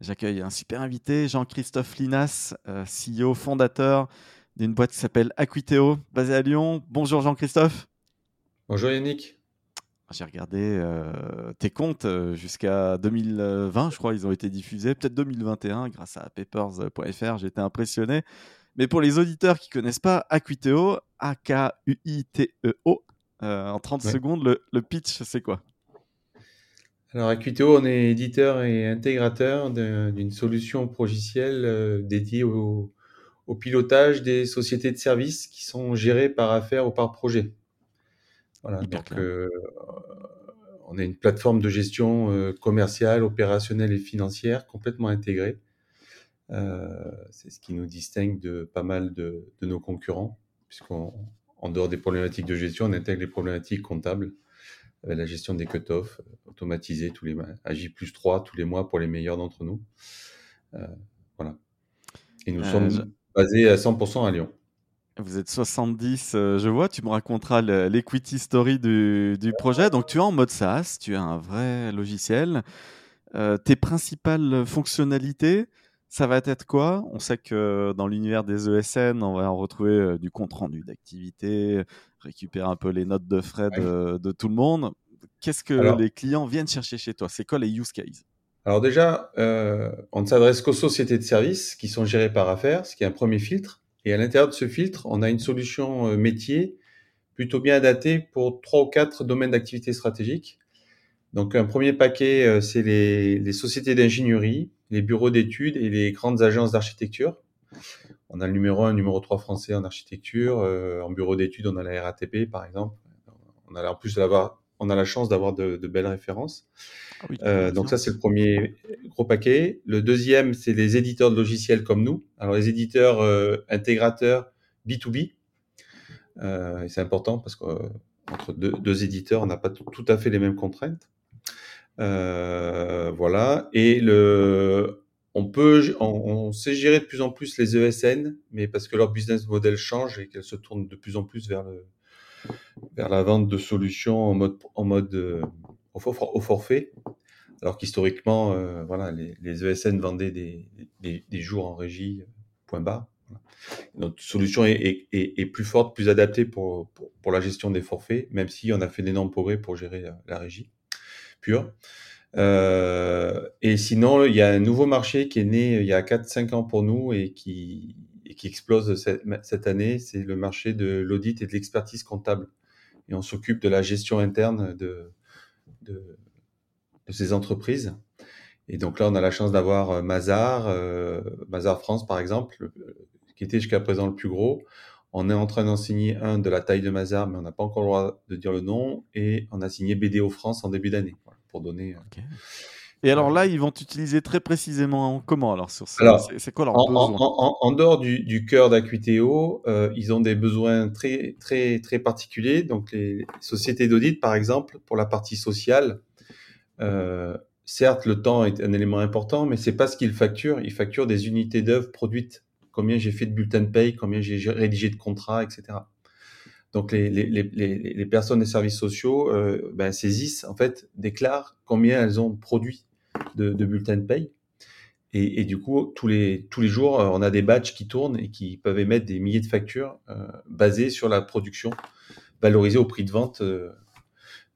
J'accueille un super invité, Jean-Christophe Linas, euh, CEO fondateur d'une boîte qui s'appelle Aquiteo, basée à Lyon. Bonjour Jean-Christophe. Bonjour Yannick. J'ai regardé euh, tes comptes euh, jusqu'à 2020, je crois, ils ont été diffusés, peut-être 2021 grâce à papers.fr, j'ai été impressionné. Mais pour les auditeurs qui connaissent pas Aquiteo, A-K-U-I-T-E-O, en 30 secondes, le, le pitch, c'est quoi? Alors, Aquiteo, on est éditeur et intégrateur d'une solution progicielle euh, dédiée au, pilotage des sociétés de services qui sont gérées par affaires ou par projet. Voilà, donc euh, on est une plateforme de gestion euh, commerciale, opérationnelle et financière complètement intégrée. C'est ce qui nous distingue de pas mal de, de nos concurrents, puisqu'en dehors des problématiques de gestion, on intègre les problématiques comptables la gestion des cut-offs euh, automatisée tous les mois, à J plus 3 tous les mois pour les meilleurs d'entre nous. Euh, voilà. Et nous euh, sommes basés à 100% à Lyon. Vous êtes 70, je vois, tu me raconteras l'equity story du, du, projet. Donc tu es en mode SaaS, tu as un vrai logiciel. tes principales fonctionnalités, ça va être quoi? On sait que dans l'univers des ESN, on va en retrouver du compte rendu d'activité, récupérer un peu les notes de frais de, tout le monde. Qu'est-ce que les clients viennent chercher chez toi? C'est quoi les use cases? Alors déjà, euh, on ne s'adresse qu'aux sociétés de services qui sont gérées par affaires, ce qui est un premier filtre. Et à l'intérieur de ce filtre, on a une solution euh, métier plutôt bien adaptée pour trois ou quatre domaines d'activité stratégique. Donc un premier paquet, euh, c'est les, les sociétés d'ingénierie, les bureaux d'études et les grandes agences d'architecture. On a le numéro 1, le numéro 3 français en architecture. Euh, en bureau d'études, on a la RATP, par exemple. On a en plus on a la chance d'avoir de, belles références. Ah euh, donc ça, c'est le premier gros paquet. Le deuxième, c'est les éditeurs de logiciels comme nous. Alors les éditeurs euh, intégrateurs B2B. c'est important parce qu'entre deux, deux, éditeurs, on n'a pas tout à fait les mêmes contraintes. voilà. Et le on peut, on, sait gérer de plus en plus les ESN, mais parce que leur business model change et qu'elles se tournent de plus en plus vers le, vers la vente de solutions en mode, en mode euh, au, forfait. Alors qu'historiquement, euh, voilà, les, ESN vendaient des, des, jours en régie, point bas. Notre solution est, est, plus forte, plus adaptée pour, pour, la gestion des forfaits, même si on a fait d'énormes progrès pour gérer la, la régie pure. Euh, et sinon, il y a un nouveau marché qui est né euh, il y a 4-5 ans pour nous et qui, qui explose cette, année, c'est le marché de l'audit et de l'expertise comptable. Et on s'occupe de la gestion interne de, de, ces entreprises. Et donc là, on a la chance d'avoir euh, Mazar, Mazar France par exemple, qui était jusqu'à présent le plus gros. On est en train d'en signer un de la taille de Mazar, mais on n'a pas encore le droit de dire le nom. Et on a signé BDO France en début d'année pour donner. Euh, et alors là, ils vont utiliser très précisément comment alors sur C'est quoi leur en, besoin en, dehors du, cœur d'Acuiteo, euh, ils ont des besoins très très très particuliers. Donc les sociétés d'audit, par exemple, pour la partie sociale, euh, certes le temps est un élément important, mais c'est pas ce qu'ils facturent. Ils facturent des unités d'œuvre produites. Combien j'ai fait de bulletins de paye, combien j'ai rédigé de contrats, etc. Donc les, les, les, les, personnes des services sociaux euh, ben, saisissent, en fait, déclarent combien elles ont produit de, bulletins de paye. Et, du coup, tous les, tous les jours, euh, on a des batchs qui tournent et qui peuvent émettre des milliers de factures euh, basées sur la production, valorisée au prix de vente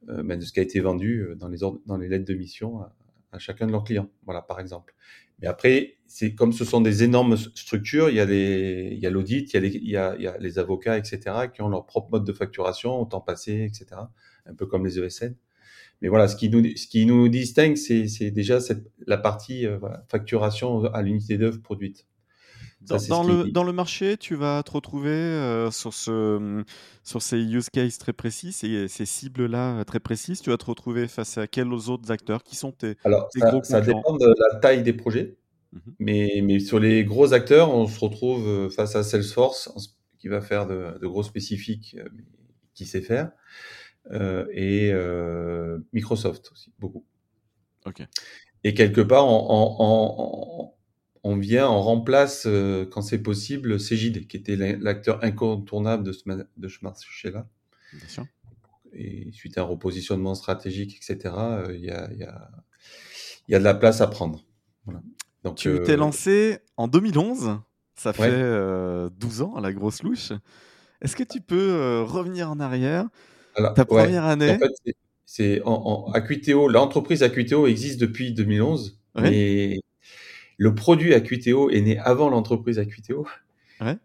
ben, de ce qui a été vendu dans les, dans les lettres de mission à, à chacun de leurs clients. Voilà, par exemple. Mais après, c'est comme ce sont des énormes structures, il y a les, il y a l'audit, il y a les, il y a, il y a les avocats, etc., qui ont leur propre mode de facturation au temps passé, etc., un peu comme les ESN. Mais voilà, ce qui nous, ce qui nous distingue, c'est, déjà cette, la partie euh, voilà, facturation à l'unité d'œuvre produite. Dans, le, dans, le, marché, tu vas te retrouver euh, sur, ce, sur ces use cases très précis, ces, ces cibles-là euh, très précises. Tu vas te retrouver face à quels autres acteurs qui sont tes, Alors, ça, ça dépend de la taille des projets. Mhm. Mais, mais sur les gros acteurs, on se retrouve face à Salesforce qui va faire de, gros spécifiques, qui sait faire, et Microsoft aussi, beaucoup. Ok. Et quelque part, on, on, vient, on remplace, quand c'est possible, CJD, qui était l'acteur incontournable de ce, de ce marché-là. Bien sûr et suite à un repositionnement stratégique, etc., euh, il y, a, y, a, y, a, de la place à prendre. Donc, tu t'es euh, lancé en 2011, ça fait 12 euh, ans à la grosse louche. Est-ce que tu peux revenir en arrière? Ta première année en fait, c'est en, en l'entreprise Acuiteo existe depuis 2011, mais le produit Acuiteo est né avant l'entreprise Acuiteo.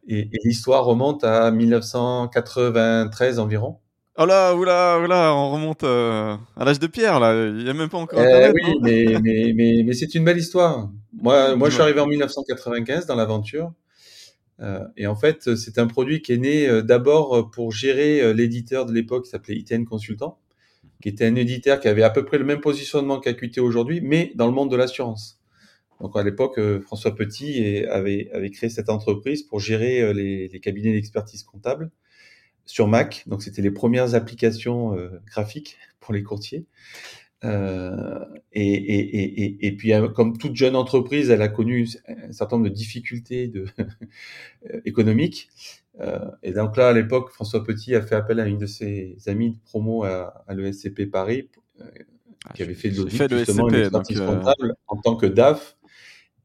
Et, et l'histoire remonte à 1993 environ. Oh là, oula, oula, on remonte euh, à l'âge de pierre, là. Il n'y a même pas encore eh Internet. oui, mais, mais, mais, mais c'est une belle histoire. Moi, moi je suis arrivé en 1995 dans l'aventure. Euh, et en fait, c'est un produit qui est né euh, d'abord pour gérer l'éditeur de l'époque qui s'appelait ITN Consultant, qui était un éditeur qui avait à peu près le même positionnement qu'AQT aujourd'hui, mais dans le monde de l'assurance. Donc à l'époque, François Petit avait, avait créé cette entreprise pour gérer les, les cabinets d'expertise comptable sur Mac. Donc, c'était les premières applications euh, graphiques pour les courtiers. Euh, et, et, et, et, puis, euh, comme toute jeune entreprise, elle a connu un certain nombre de difficultés de, économiques. Euh, et donc là, à l'époque, François Petit a fait appel à une de ses amis de promo à, à l'ESCP Paris, ah, qui avait fait de l'audit justement une comptable en tant que DAF,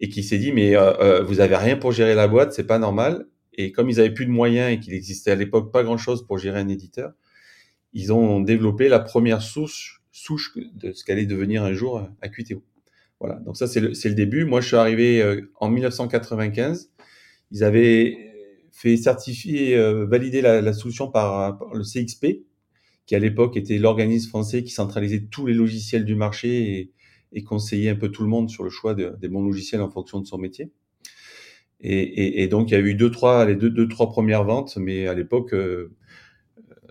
et qui s'est dit mais vous avez rien pour gérer la boîte, c'est pas normal. Et comme ils avaient plus de moyens et qu'il existait à l'époque pas grand-chose pour gérer un éditeur, ils ont développé la première souche, souche de ce qu'allait devenir un jour Acuiteo. Voilà, donc ça c'est le, le, début. Moi je suis arrivé euh, en 1995. Ils avaient fait certifier, euh, valider la, la solution par, par, le CXP, qui à l'époque était l'organisme français qui centralisait tous les logiciels du marché et, et conseillait un peu tout le monde sur le choix de, des bons logiciels en fonction de son métier. Et, et, et, donc il y a eu deux trois les deux deux trois premières ventes, mais à l'époque euh,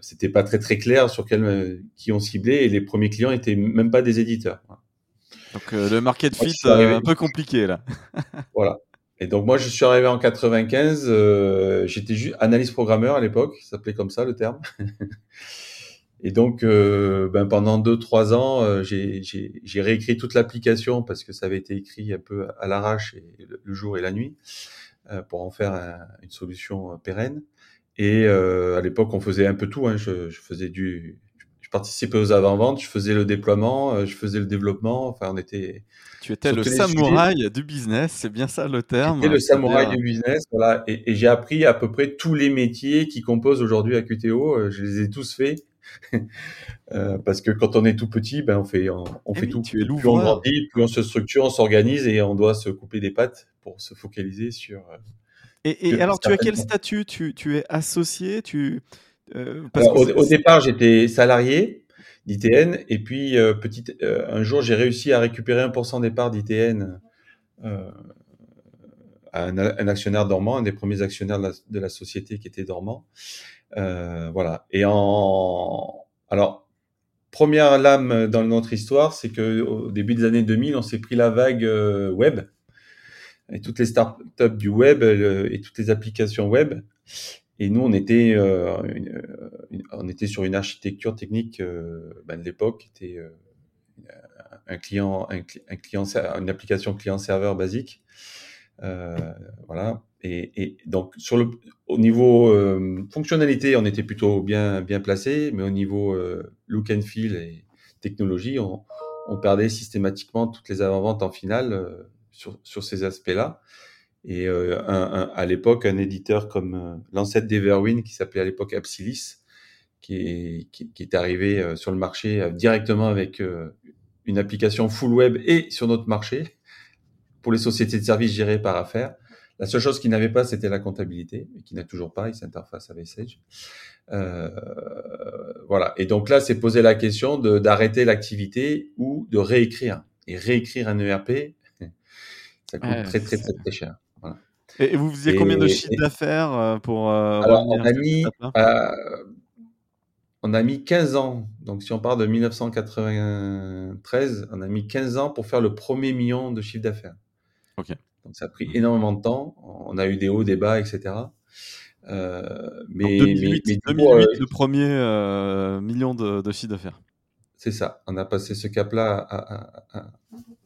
c'était pas très très clair sur quel euh, qui on ciblait et les premiers clients étaient même pas des éditeurs. Donc euh, le market fit euh, un peu compliqué là. voilà. Et donc moi je suis arrivé en 95, j'étais juste analyste programmeur à l'époque, ça s'appelait comme ça le terme. Et donc, euh, ben pendant deux trois ans, euh, j'ai réécrit toute l'application parce que ça avait été écrit un peu à l'arrache le, jour et la nuit euh, pour en faire une solution pérenne. Et à l'époque, on faisait un peu tout. Hein. Je, je, faisais du, je participais aux avant-ventes, je faisais le déploiement, je faisais le développement. Enfin, on était. Tu étais le samouraï du business, c'est bien ça le terme. J'étais le samouraï du business, voilà. Et, et j'ai appris à peu près tous les métiers qui composent aujourd'hui à QTO. Je les ai tous faits Euh, parce que quand on est tout petit, ben on fait on, eh fait tout. Tu es plus on grandit, plus on se structure, on s'organise et on doit se couper des pattes pour se focaliser sur. Euh, et, et alors, tu as quel statut? Tu, tu, es associé tu, euh, au, départ, j'étais salarié d'ITN et puis petit, un jour, j'ai réussi à récupérer 1% des parts d'ITN à un, un, actionnaire dormant, un des premiers actionnaires de la, de la société qui était dormant. Euh, voilà. Et en alors première lame dans notre histoire, c'est que au début des années 2000, on s'est pris la vague euh, web et toutes les startups du web euh, et toutes les applications web. Et nous, on était, euh, on était sur une architecture technique ben, de l'époque, qui était un client, un, un, client, une application client-serveur basique. Voilà. Et, et, donc, sur le, au niveau euh, fonctionnalité, on était plutôt bien, bien placé, mais au niveau euh, look and feel et technologie, on, on perdait systématiquement toutes les avant-ventes en finale euh, sur, sur ces aspects-là. Et euh, un, un, à l'époque, un éditeur comme euh, l'ancêtre d'Everwin, qui s'appelait à l'époque Absilis, qui est, qui, qui est arrivé sur le marché directement avec une application full web et sur notre marché pour les sociétés de services gérées par affaires la seule chose qu'il n'avait pas, c'était la comptabilité, et qui n'a toujours pas, il s'interface avec Sage. Euh, voilà. Et donc là, c'est poser la question d'arrêter l'activité ou de réécrire. Et réécrire un ERP, ça coûte très, très, très, très, cher. Voilà. Et vous faisiez combien de chiffres d'affaires euh, pour euh, Alors, on a mis, euh, on a mis 15 ans. Donc, si on part de 1993, on a mis 15 ans pour faire le premier million de chiffre d'affaires. Donc ça a pris énormément de temps. On a eu des hauts, des bas, etc. Euh, mais, 2008, mais, 2008 le premier million de, de chiffre d'affaires. C'est ça. On a passé ce cap-là à,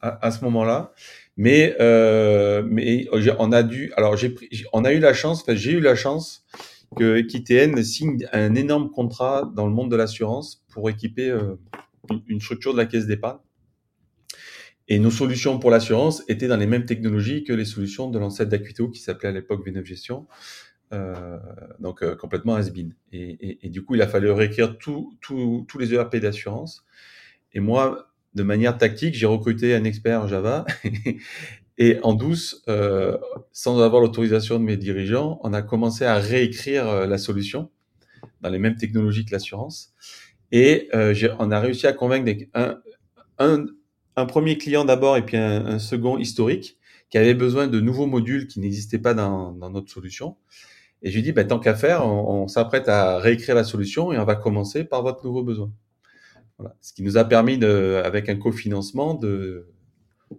à, à, ce moment-là. Mais, euh, mais on a dû. Alors, j'ai on a eu la chance. Enfin, j'ai eu la chance que Equitn signe un énorme contrat dans le monde de l'assurance pour équiper euh, une structure de la caisse d'épargne. Et nos solutions pour l'assurance étaient dans les mêmes technologies que les solutions de l'ancêtre d'Acuito qui s'appelait à l'époque V9 Gestion. Euh, donc euh, complètement has-been. Et, du coup, il a fallu réécrire tous les ERP d'assurance. Et moi, de manière tactique, j'ai recruté un expert Java. et en douce, euh, sans avoir l'autorisation de mes dirigeants, on a commencé à réécrire euh, la solution dans les mêmes technologies que l'assurance. Et euh, on a réussi à convaincre un, un, un premier client d'abord et puis un, un, second historique qui avait besoin de nouveaux modules qui n'existaient pas dans, dans, notre solution. Et je lui ai dit, bah, tant qu'à faire, on, on s'apprête à réécrire la solution et on va commencer par votre nouveau besoin. Voilà. Ce qui nous a permis, de, avec un cofinancement, de,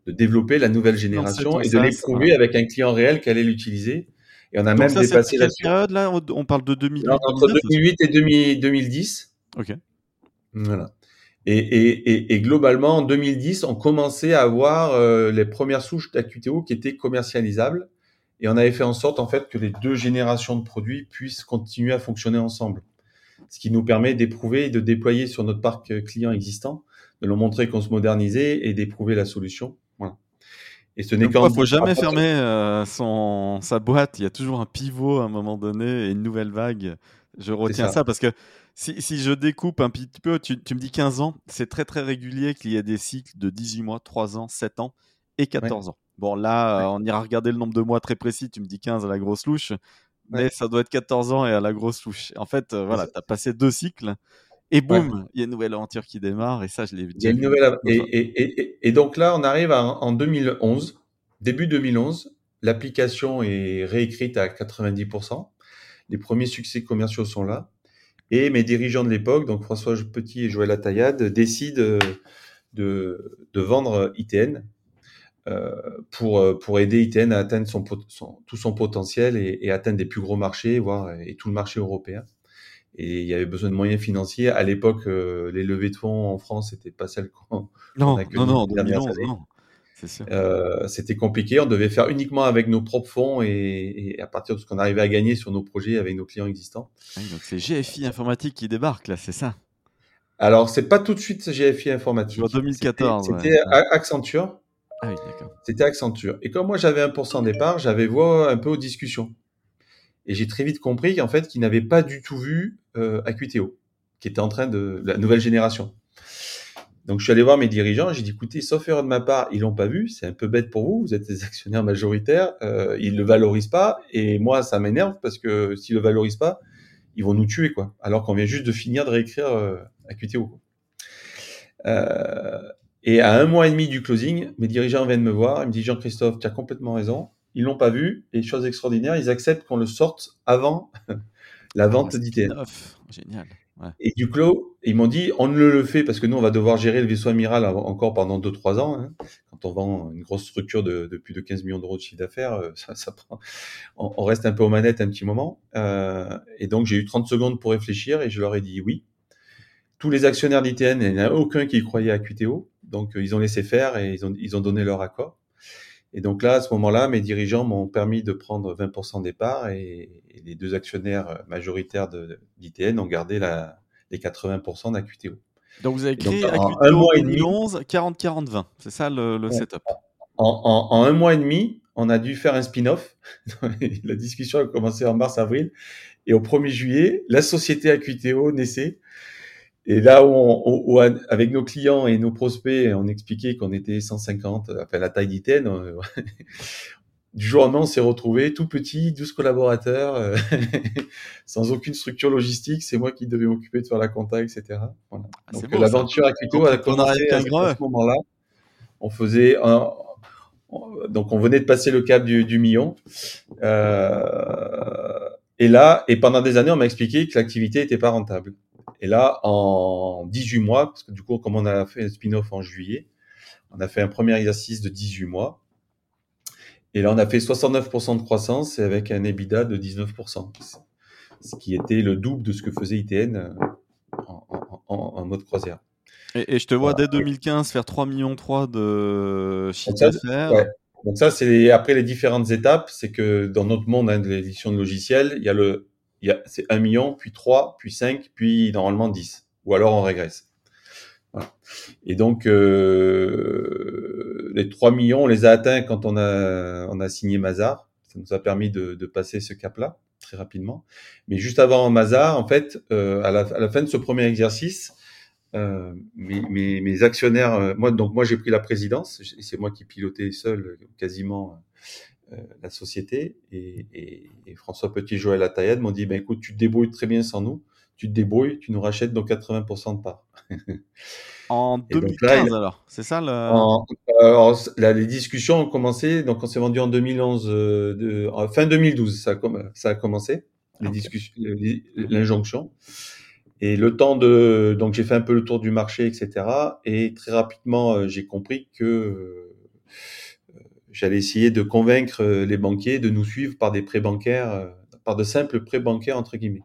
de développer la nouvelle génération et de l'éprouver avec un client réel qui allait l'utiliser. Et on a même dépassé la période là On parle de 2008 Entre 2008 et 2010. Ok. Voilà. Et, et, et, globalement, en 2010, on commençait à avoir euh, les premières souches d'AQTO qui étaient commercialisables. Et on avait fait en sorte, en fait, que les deux générations de produits puissent continuer à fonctionner ensemble. Ce qui nous permet d'éprouver et de déployer sur notre parc client existant, de leur montrer qu'on se modernisait et d'éprouver la solution. Voilà. Et ce n'est qu'en. Il faut jamais fermer euh, son, sa boîte. Il y a toujours un pivot à un moment donné et une nouvelle vague. Je retiens ça. parce que si, si, je découpe un petit peu, tu, tu me dis 15 ans, c'est très très régulier qu'il y ait des cycles de 18 mois, 3 ans, 7 ans et 14 ans. Bon, là, on ira regarder le nombre de mois très précis. Tu me dis 15 à la grosse louche, mais ça doit être 14 ans et à la grosse louche. En fait, euh, voilà, tu as passé deux cycles. Et boum, il y a une nouvelle aventure qui démarre, et ça, je l'ai vu. Il y a une nouvelle et, et, et, et, donc là, on arrive en 2011, début 2011, l'application est réécrite à 90%. Les premiers succès commerciaux sont là. Et mes dirigeants de l'époque, donc François Petit et Joël Ataillade, décident euh, de, de vendre ITN euh, pour, euh, pour aider ITN à atteindre son, son tout son potentiel et, et, atteindre des plus gros marchés, voire et tout le marché européen. Et il y avait besoin de moyens financiers. À l'époque, les levées de fonds en France n'étaient pas celles qu'on non, a non, non, 2011, non. Euh, c'était compliqué. On devait faire uniquement avec nos propres fonds et, et à partir de ce qu'on arrivait à gagner sur nos projets avec nos clients existants. Donc c'est GFI Informatique qui débarque là, c'est ça? Alors c'est pas tout de suite GFI Informatique. En 2014. C'était Accenture. Ah oui, d'accord. C'était Accenture. Et comme moi j'avais 1% départ, j'avais voix un peu aux discussions. Et j'ai très vite compris qu'en fait, qu'ils n'avaient pas du tout vu euh, qui était en train de la nouvelle génération. Donc je suis allé voir mes dirigeants, j'ai dit écoutez, sauf erreur de ma part, ils l'ont pas vu, c'est un peu bête pour vous, vous êtes des actionnaires majoritaires, euh, ils le valorisent pas, et moi ça m'énerve parce que s'ils le valorisent pas, ils vont nous tuer quoi. Alors qu'on vient juste de finir de réécrire euh, Acuteo. Euh, et à un mois et demi du closing, mes dirigeants viennent me voir, ils me disent Jean-Christophe, tu as complètement raison, ils l'ont pas vu, et chose extraordinaire, ils acceptent qu'on le sorte avant la vente d'ITN. Génial. Et du coup, ils m'ont dit, on ne le fait parce que nous, on va devoir gérer le vaisseau amiral encore pendant 2-3 ans. Hein. Quand on vend une grosse structure de, plus de 15 millions d'euros de chiffre d'affaires, euh, ça, ça prend... on, reste un peu aux manettes un petit moment. Euh, et donc, j'ai eu 30 secondes pour réfléchir et je leur ai dit oui. Tous les actionnaires d'ITN, il n'y en a aucun qui croyait à QTO. Donc, euh, ils ont laissé faire et ils ont, ils ont donné leur accord. Et donc là, à ce moment-là, mes dirigeants m'ont permis de prendre 20% des parts et, et, les deux actionnaires majoritaires d'ITN ont gardé la, les 80% d'AQTO. Donc vous avez créé AQTO en un mois 2011, 40-40-20, c'est ça le, le setup en, en, en, un mois et demi, on a dû faire un spin-off. la discussion a commencé en mars-avril. Et au 1er juillet, la société AQTO naissait. Et là où, on, où, avec nos clients et nos prospects, on expliquait qu'on était 150, enfin la taille d'ITN, du jour au lendemain, on s'est retrouvé tout petit, 12 collaborateurs, euh, sans aucune structure logistique. C'est moi qui devais m'occuper de faire la compta, etc. Voilà. Ah, Donc l'aventure à Quito a commencé à, ce moment-là. On faisait un, donc on venait de passer le cap du, du million. Euh, et là, et pendant des années, on m'a expliqué que l'activité n'était pas rentable. Et là, en 18 mois, parce que du coup, comme on a fait un spin-off en juillet, on a fait un premier exercice de 18 mois. Et là, on a fait 69% de croissance et avec un EBITDA de 19%, ce qui était le double de ce que faisait ITN en, mode croisière. Et, je te vois dès 2015 faire 3 millions 3 de chiffre d'affaires. Donc ça, c'est après les différentes étapes. C'est que dans notre monde hein, de l'édition de logiciels, il y a le, c'est 1 million, puis 3, puis 5, puis normalement 10. Ou alors on régresse. Voilà. Et donc, euh, les 3 millions, on les a atteints quand on a, on a signé Mazar. Ça nous a permis de, de passer ce cap-là très rapidement. Mais juste avant Mazar, en fait, euh, à, la, à, la, fin de ce premier exercice, euh, mes, mes, mes, actionnaires, euh, moi donc moi j'ai pris la présidence, c'est moi qui pilotais seul quasiment la société et, et, et, François Petit, Joël Atayed m'ont dit ben écoute tu te débrouilles très bien sans nous, tu te débrouilles, tu nous rachètes dans 80% de parts. en 2015 alors, c'est ça le... en, alors, là, les discussions ont commencé, donc on s'est vendu en 2011, de, fin 2012 ça a, ça a commencé les discussions, l'injonction. Et le temps de, donc j'ai fait un peu le tour du marché, etc. Et très rapidement, euh, j'ai compris que euh, j'allais essayer de convaincre euh, les banquiers de nous suivre par des prêts bancaires, par de simples prêts bancaires entre guillemets.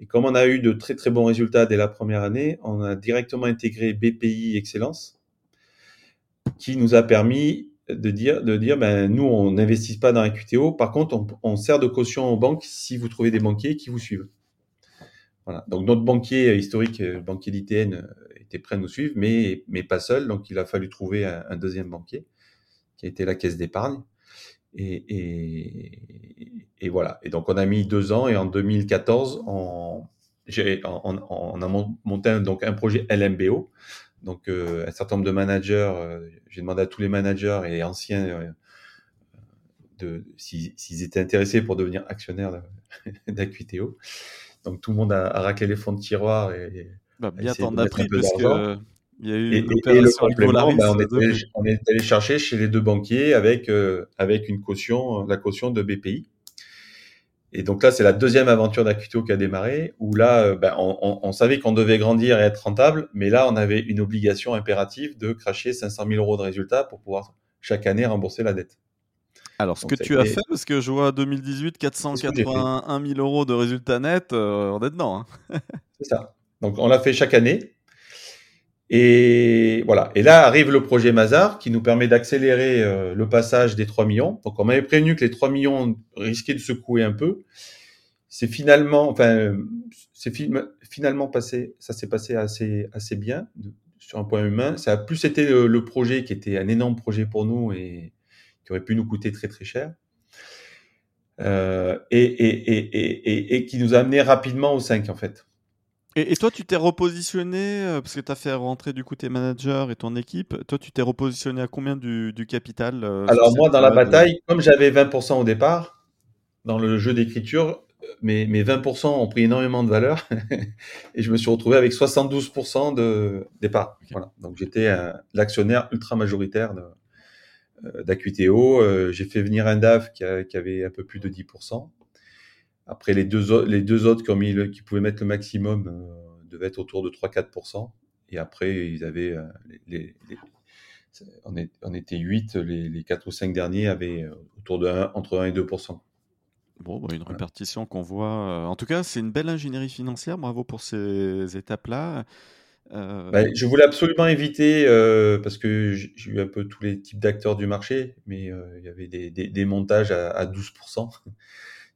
Et comme on a eu de très très bons résultats dès la première année, on a directement intégré BPI Excellence, qui nous a permis de dire, de dire, ben nous on n'investit pas dans QTO. Par contre, on, sert de caution aux banques si vous trouvez des banquiers qui vous suivent. Voilà. Donc notre banquier historique, le banquier d'ITN, euh, était prêt à nous suivre, mais, mais pas seul. Donc il a fallu trouver un, deuxième banquier, qui a été la caisse d'épargne. Et, et, et, voilà. Et donc on a mis deux ans et en 2014, on, on, on a monté un, donc un projet LMBO. Donc euh, un certain nombre de managers, euh, j'ai demandé à tous les managers et anciens de s'ils étaient intéressés pour devenir actionnaires d'Aquiteo. Donc tout le monde a, raclé les fonds de tiroir et, bah, bien t'en as pris parce que il y a eu et, et le complément, bah, on, est allé, on, est allé, chercher chez les deux banquiers avec euh, avec une caution, la caution de BPI. Et donc là, c'est la deuxième aventure d'Acuto qui a démarré, où là, euh, bah, on, on, savait qu'on devait grandir et être rentable, mais là, on avait une obligation impérative de cracher 500 000 euros de résultats pour pouvoir chaque année rembourser la dette. Alors, ce que tu as fait, parce que je vois 2018, 481 000 euros de résultats nets, euh, on est dedans. Hein. c'est ça. Donc, on l'a fait chaque année. Et voilà. Et là arrive le projet Mazar qui nous permet d'accélérer euh, le passage des 3 millions. Donc, on m'avait prévenu que les 3 millions risquaient de secouer un peu. C'est finalement, enfin, c'est finalement passé, ça s'est passé assez, assez bien sur un point humain. Ça a plus été le, le projet qui était un énorme projet pour nous et, qui aurait pu nous coûter très très cher. Euh, et, et, et, et, qui nous a amené rapidement au 5 en fait. Et, toi, tu t'es repositionné, euh, parce que tu as fait rentrer du coup tes managers et ton équipe, toi, tu t'es repositionné à combien du, du capital euh, Alors moi, dans la bataille, comme j'avais 20% au départ, dans le jeu d'écriture, mes, mes 20% ont pris énormément de valeur et je me suis retrouvé avec 72% de départ. Voilà. Donc j'étais l'actionnaire ultra majoritaire de, euh. Euh, j'ai fait venir un DAF qui, avait un peu plus de 10%. Après, les deux, les deux autres qui, ont mis qui pouvaient mettre le maximum euh, devaient être autour de 3-4%. Et après, ils avaient les, on, on, était 8, les, les 4 ou 5 derniers avaient autour de 1, entre 1 et 2%. Bon, bah, une répartition qu'on voit. En tout cas, c'est une belle ingénierie financière. Bravo pour ces étapes-là. Euh, bah, je voulais absolument éviter, euh, parce que j'ai eu un peu tous les types d'acteurs du marché, mais euh, il y avait des, des, des montages à, à 12%.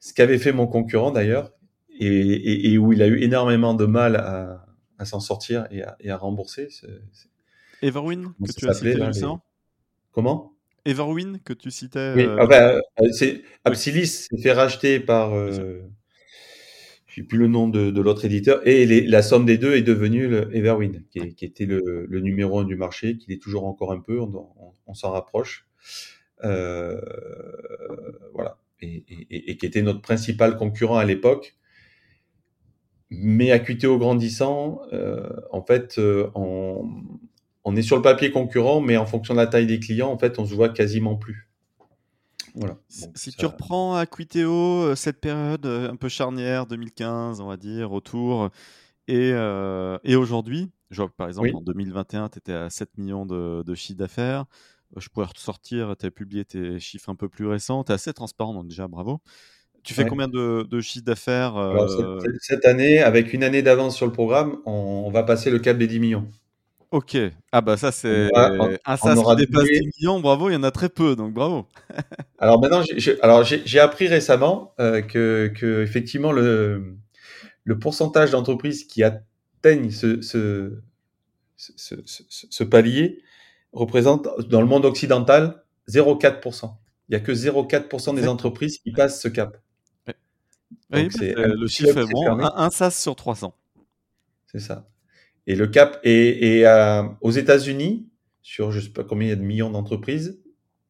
Ce qu'avait fait mon concurrent d'ailleurs, et, et, et, où il a eu énormément de mal à, à s'en sortir et à, et à rembourser. Everwin, que tu as cité là, les... Comment? Everwin, que tu citais. Oui, enfin, c'est Absilis s'est fait racheter par j'ai plus le nom de, de l'autre éditeur, et les, la somme des deux est devenue le Everwin, qui, qui était le, le, numéro un du marché, qui est toujours encore un peu, on, on, on s'en rapproche. Euh, voilà. Et, et, et, qui était notre principal concurrent à l'époque. Mais QTO grandissant, euh, en fait, euh, on, on est sur le papier concurrent, mais en fonction de la taille des clients, en fait, on se voit quasiment plus si tu reprends à Quiteo euh, cette période un peu charnière, 2015, on va dire, autour, et, euh, et aujourd'hui, je vois que par exemple en 2021, tu étais à 7 millions de, de chiffre d'affaires. Je pourrais ressortir, tu as publié tes chiffres un peu plus récents, tu es assez transparent, donc déjà bravo. Tu fais combien de, de chiffres d'affaires cette, année, avec une année d'avance sur le programme, on, va passer le cap des 10 millions. Ok. Ah bah ça c'est un SaaS qui dépasse 10 millions, bravo, il y en a très peu, donc bravo. alors maintenant, j'ai appris récemment que, que, effectivement le, le pourcentage d'entreprises qui atteignent ce, ce, ce, palier représente dans le monde occidental 0,4%. Il n'y a que 0,4% des entreprises qui passent ce cap. Oui, le chiffre est bon, un, SaaS sur 300. C'est ça. Et le cap, et, euh, aux États-Unis, sur je ne sais pas combien il y a de millions d'entreprises,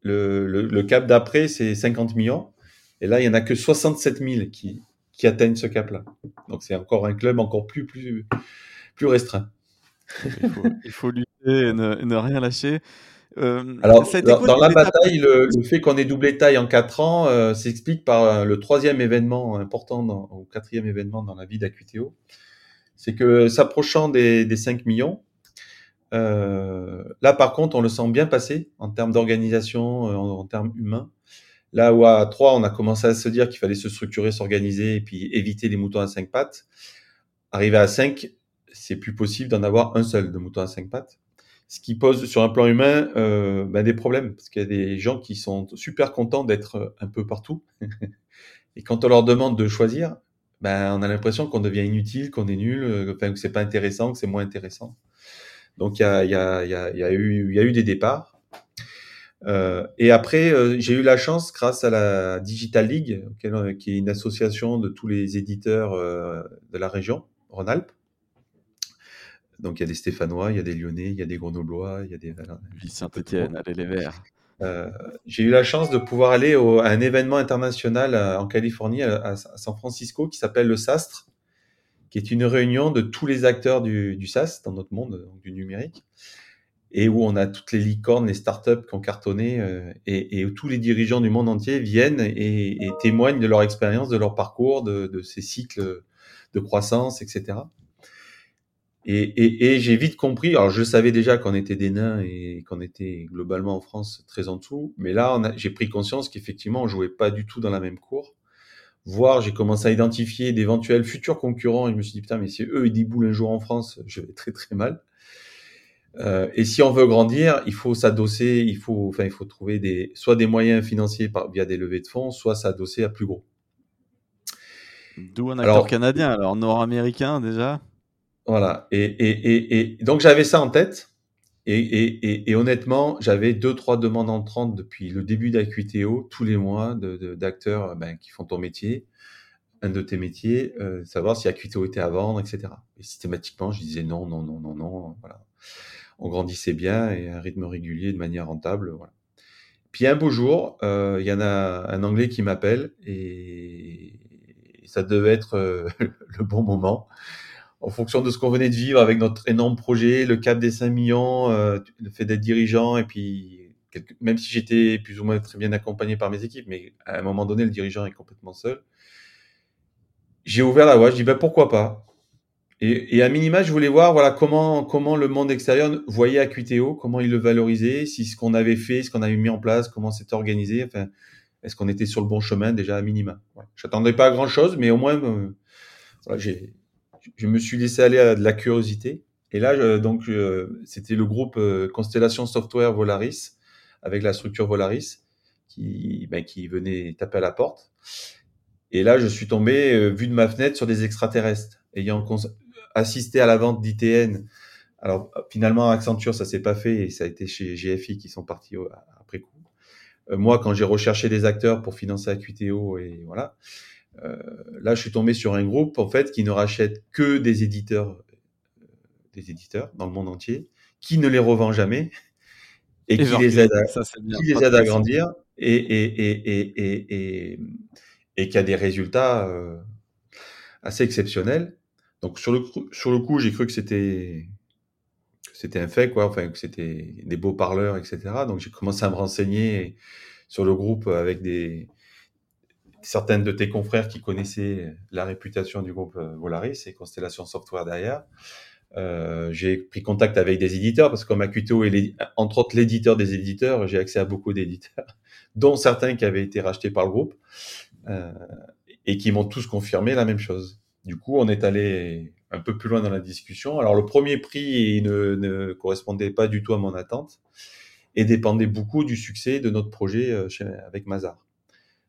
le, le, cap d'après, c'est 50 millions. Et là, il n'y en a que 67 000 qui, qui atteignent ce cap-là. Donc c'est encore un club encore plus, plus, plus restreint. Il faut, lutter et ne, rien lâcher. Euh, Alors, dans, la bataille, le, fait qu'on ait doublé taille en 4 ans euh, s'explique par euh, le troisième événement important, dans, ou quatrième événement dans la vie d'Acuiteo. C'est que s'approchant des, des, 5 millions, là par contre, on le sent bien passer en termes d'organisation, en, en, termes humains. Là où à 3, on a commencé à se dire qu'il fallait se structurer, s'organiser et puis éviter les moutons à 5 pattes. Arrivé à 5, c'est plus possible d'en avoir un seul de mouton à 5 pattes. Ce qui pose sur un plan humain euh, ben des problèmes, parce qu'il y a des gens qui sont super contents d'être un peu partout. et quand on leur demande de choisir, ben, on a l'impression qu'on devient inutile, qu'on est nul, euh, enfin, que c'est pas intéressant, que c'est moins intéressant. Donc il y a, eu, des départs. Euh, et après, euh, j'ai eu la chance, grâce à la Digital League, qui est une association de tous les éditeurs euh, de la région, Rhône-Alpes. Donc il y a des Stéphanois, il y a des Lyonnais, il y a des Grenoblois, il y a des... Saint-Etienne, allez les Verts. j'ai eu la chance de pouvoir aller au, à un événement international en Californie, à, San Francisco, qui s'appelle le SASTRE, qui est une réunion de tous les acteurs du, du SaaS dans notre monde, donc du numérique et où on a toutes les licornes, les startups qui ont cartonné, euh, et, et, où tous les dirigeants du monde entier viennent et, et témoignent de leur expérience, de leur parcours, de, de, ces cycles de croissance, etc. Et, et j'ai vite compris, alors je savais déjà qu'on était des nains et qu'on était globalement en France très en dessous, mais là j'ai pris conscience qu'effectivement on jouait pas du tout dans la même cour. Voire j'ai commencé à identifier d'éventuels futurs concurrents et je me suis dit putain mais si eux ils déboulent un jour en France, je vais très très mal. Euh, et si on veut grandir, il faut s'adosser, il faut, enfin, il faut trouver des, soit des moyens financiers par, via des levées de fonds, soit s'adosser à plus gros. D'où un acteur canadien, alors nord-américain déjà. Voilà. Et, et, et, et donc j'avais ça en tête. Et, honnêtement, j'avais deux, trois demandes entrantes depuis le début d'Acuiteo, tous les mois, d'acteurs de, ben, qui font ton métier, un de tes métiers, euh, savoir si Acuiteo était à vendre, etc. Et systématiquement, je disais non, non, non, non, non. Voilà on grandissait bien et à un rythme régulier de manière rentable. Voilà. Puis un beau jour, euh, il y en a un Anglais qui m'appelle et ça devait être euh, le bon moment. En fonction de ce qu'on venait de vivre avec notre énorme projet, le cap des 5 millions, euh, le fait d'être dirigeant et puis même si j'étais plus ou moins très bien accompagné par mes équipes, mais à un moment donné, le dirigeant est complètement seul. J'ai ouvert la voie, je dis ben pourquoi pas? Et, et, à minima, je voulais voir voilà comment comment le monde extérieur voyait Acuiteo, comment il le valorisait, si ce qu'on avait fait, ce qu'on avait mis en place, comment c'était organisé, enfin, est-ce qu'on était sur le bon chemin déjà à minima? Voilà. J'attendais pas à grand chose, mais au moins, euh, voilà, j'ai, je me suis laissé aller à de la curiosité. Et là, donc, euh, c'était le groupe euh, Constellation Software Volaris avec la structure Volaris qui, ben, qui venait taper à la porte. Et là, je suis tombé, vu de ma fenêtre, sur des extraterrestres ayant assister à la vente d'ITN. Alors finalement, Accenture, ça s'est pas fait et ça a été chez GFI qui sont partis après coup. Euh, moi, quand j'ai recherché des acteurs pour financer Acuiteo et voilà, euh, là, je suis tombé sur un groupe en fait qui ne rachète que des éditeurs, euh, des éditeurs dans le monde entier, qui ne les revend jamais et, qui, les aide, à, qui les aide à grandir et, et, et, et, et, qui a des résultats assez exceptionnels. Donc sur le, sur le coup, j'ai cru que c'était c'était un fait, quoi, enfin que c'était des beaux parleurs, etc. Donc j'ai commencé à me renseigner sur le groupe avec des certaines de tes confrères qui connaissaient la réputation du groupe euh, Volaris et Constellation Software derrière. Euh, j'ai pris contact avec des éditeurs parce que comme Acuto est entre autres l'éditeur des éditeurs, j'ai accès à beaucoup d'éditeurs, dont certains qui avaient été rachetés par le groupe euh, et qui m'ont tous confirmé la même chose. Du coup, on est allé un peu plus loin dans la discussion. Alors le premier prix ne, ne correspondait pas du tout à mon attente et dépendait beaucoup du succès de notre projet euh, avec Mazar.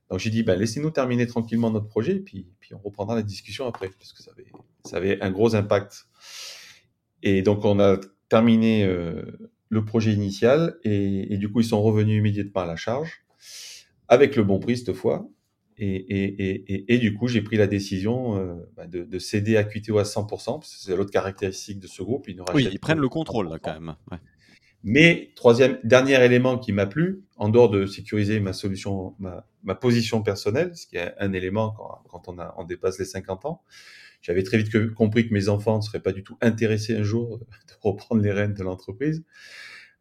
Donc j'ai dit, ben, laissez-nous terminer tranquillement notre projet, et puis, puis on reprendra la discussion après, parce que ça avait, ça avait un gros impact. Et donc on a terminé euh, le projet initial, et, et, du coup ils sont revenus immédiatement à la charge, avec le bon prix cette fois. Et, et, et du coup, j'ai pris la décision euh, ben, de, de, céder à QTO à 100%, parce que c'est l'autre caractéristique de ce groupe. Ils oui, ils prennent le contrôle là quand même. Ouais. Mais troisième, dernier élément qui m'a plu, en dehors de sécuriser ma solution, ma, ma position personnelle, ce qui est un élément quand, quand on, a, on dépasse les 50 ans, j'avais très vite compris que mes enfants ne seraient pas du tout intéressés un jour de reprendre les rênes de l'entreprise.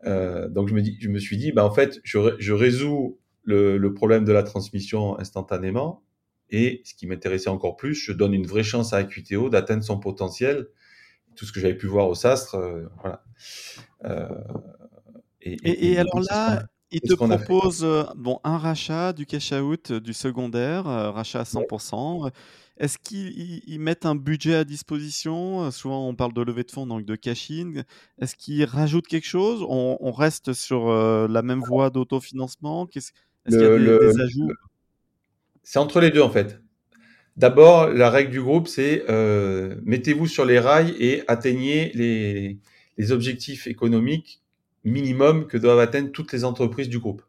Euh, donc je me, dis, je me suis dit, bah en fait, je, je résous le, le, problème de la transmission instantanément. Et ce qui m'intéressait encore plus, je donne une vraie chance à Acuiteo d'atteindre son potentiel tout ce que j'avais pu voir au Sastre. Euh, voilà. Euh, et, et, et, alors là, il te propose euh, bon, un rachat, du cash-out, du secondaire, rachat à 100%. Est-ce qu'ils mettent un budget à disposition? Souvent, on parle de levée de fonds, donc de cash-in. Est-ce qu'ils rajoutent quelque chose? On, on, reste sur la même voie d'autofinancement? Est-ce qu'il y a des, des ajouts? C'est entre les deux, en fait. D'abord, la règle du groupe, c'est euh, mettez-vous sur les rails et atteignez les, objectifs économiques minimum que doivent atteindre toutes les entreprises du groupe.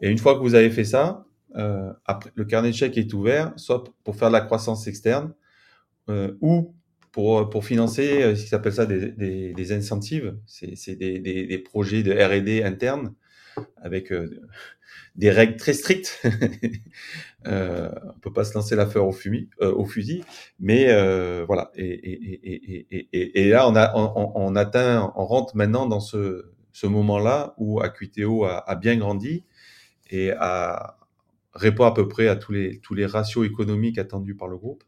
Et une fois que vous avez fait ça, euh, le carnet de chèques est ouvert, soit pour faire de la croissance externe euh, ou pour, financer ce qu'ils appellent ça des, incentives. C'est des, des, projets de R&D interne avec des règles très strictes. euh, on peut pas se lancer l'affaire au, euh, au fusil, mais euh, voilà. Et, et, et, et, là, on, a, on, on, atteint, on rentre maintenant dans ce, ce moment-là où Acuiteo a, a, bien grandi et a, répond à peu près à tous les, tous les ratios économiques attendus par le groupe.